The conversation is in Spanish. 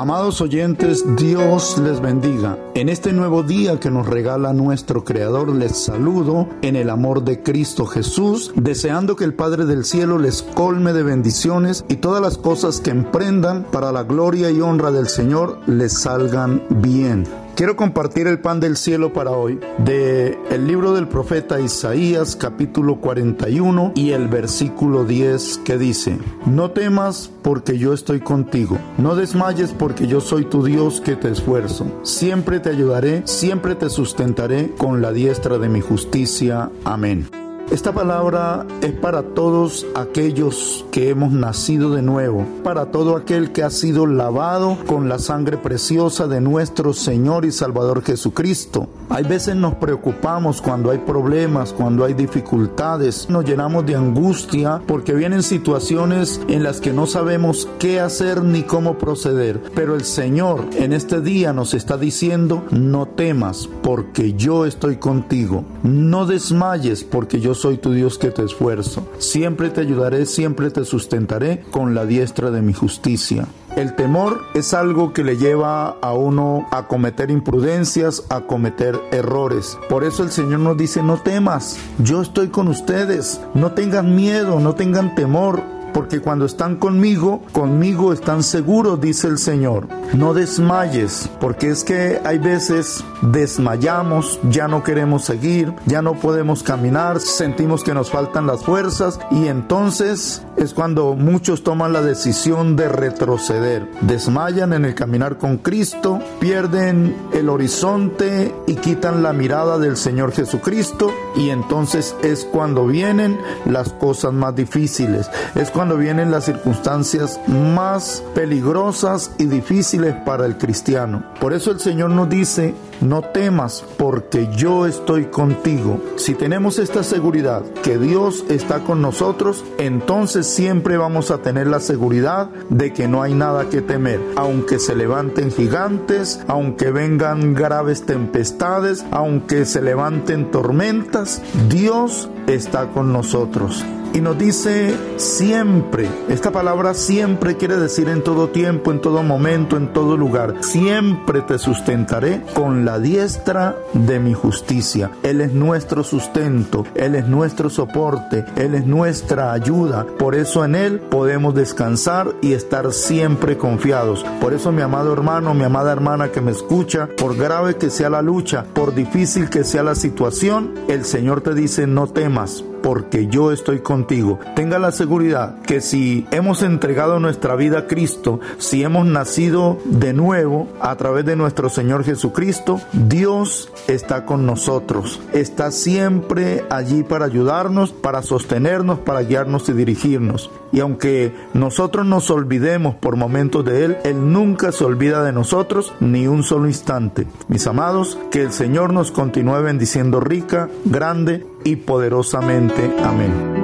Amados oyentes, Dios les bendiga. En este nuevo día que nos regala nuestro Creador, les saludo en el amor de Cristo Jesús, deseando que el Padre del Cielo les colme de bendiciones y todas las cosas que emprendan para la gloria y honra del Señor les salgan bien. Quiero compartir el pan del cielo para hoy de el libro del profeta Isaías capítulo 41 y el versículo 10 que dice, No temas porque yo estoy contigo, no desmayes porque yo soy tu Dios que te esfuerzo, siempre te ayudaré, siempre te sustentaré con la diestra de mi justicia. Amén. Esta palabra es para todos aquellos que hemos nacido de nuevo, para todo aquel que ha sido lavado con la sangre preciosa de nuestro Señor y Salvador Jesucristo. Hay veces nos preocupamos cuando hay problemas, cuando hay dificultades, nos llenamos de angustia porque vienen situaciones en las que no sabemos qué hacer ni cómo proceder. Pero el Señor en este día nos está diciendo, no temas porque yo estoy contigo, no desmayes porque yo soy tu Dios que te esfuerzo. Siempre te ayudaré, siempre te sustentaré con la diestra de mi justicia. El temor es algo que le lleva a uno a cometer imprudencias, a cometer errores. Por eso el Señor nos dice, no temas, yo estoy con ustedes, no tengan miedo, no tengan temor porque cuando están conmigo, conmigo están seguros, dice el Señor. No desmayes, porque es que hay veces desmayamos, ya no queremos seguir, ya no podemos caminar, sentimos que nos faltan las fuerzas y entonces es cuando muchos toman la decisión de retroceder. Desmayan en el caminar con Cristo, pierden el horizonte y quitan la mirada del Señor Jesucristo y entonces es cuando vienen las cosas más difíciles. Es cuando vienen las circunstancias más peligrosas y difíciles para el cristiano. Por eso el Señor nos dice, no temas porque yo estoy contigo. Si tenemos esta seguridad que Dios está con nosotros, entonces siempre vamos a tener la seguridad de que no hay nada que temer. Aunque se levanten gigantes, aunque vengan graves tempestades, aunque se levanten tormentas, Dios está con nosotros. Y nos dice siempre, esta palabra siempre quiere decir en todo tiempo, en todo momento, en todo lugar. Siempre te sustentaré con la diestra de mi justicia. Él es nuestro sustento, Él es nuestro soporte, Él es nuestra ayuda. Por eso en Él podemos descansar y estar siempre confiados. Por eso mi amado hermano, mi amada hermana que me escucha, por grave que sea la lucha, por difícil que sea la situación, el Señor te dice no temas porque yo estoy contigo. Tenga la seguridad que si hemos entregado nuestra vida a Cristo, si hemos nacido de nuevo a través de nuestro Señor Jesucristo, Dios está con nosotros. Está siempre allí para ayudarnos, para sostenernos, para guiarnos y dirigirnos. Y aunque nosotros nos olvidemos por momentos de Él, Él nunca se olvida de nosotros ni un solo instante. Mis amados, que el Señor nos continúe bendiciendo rica, grande y poderosamente. Amén.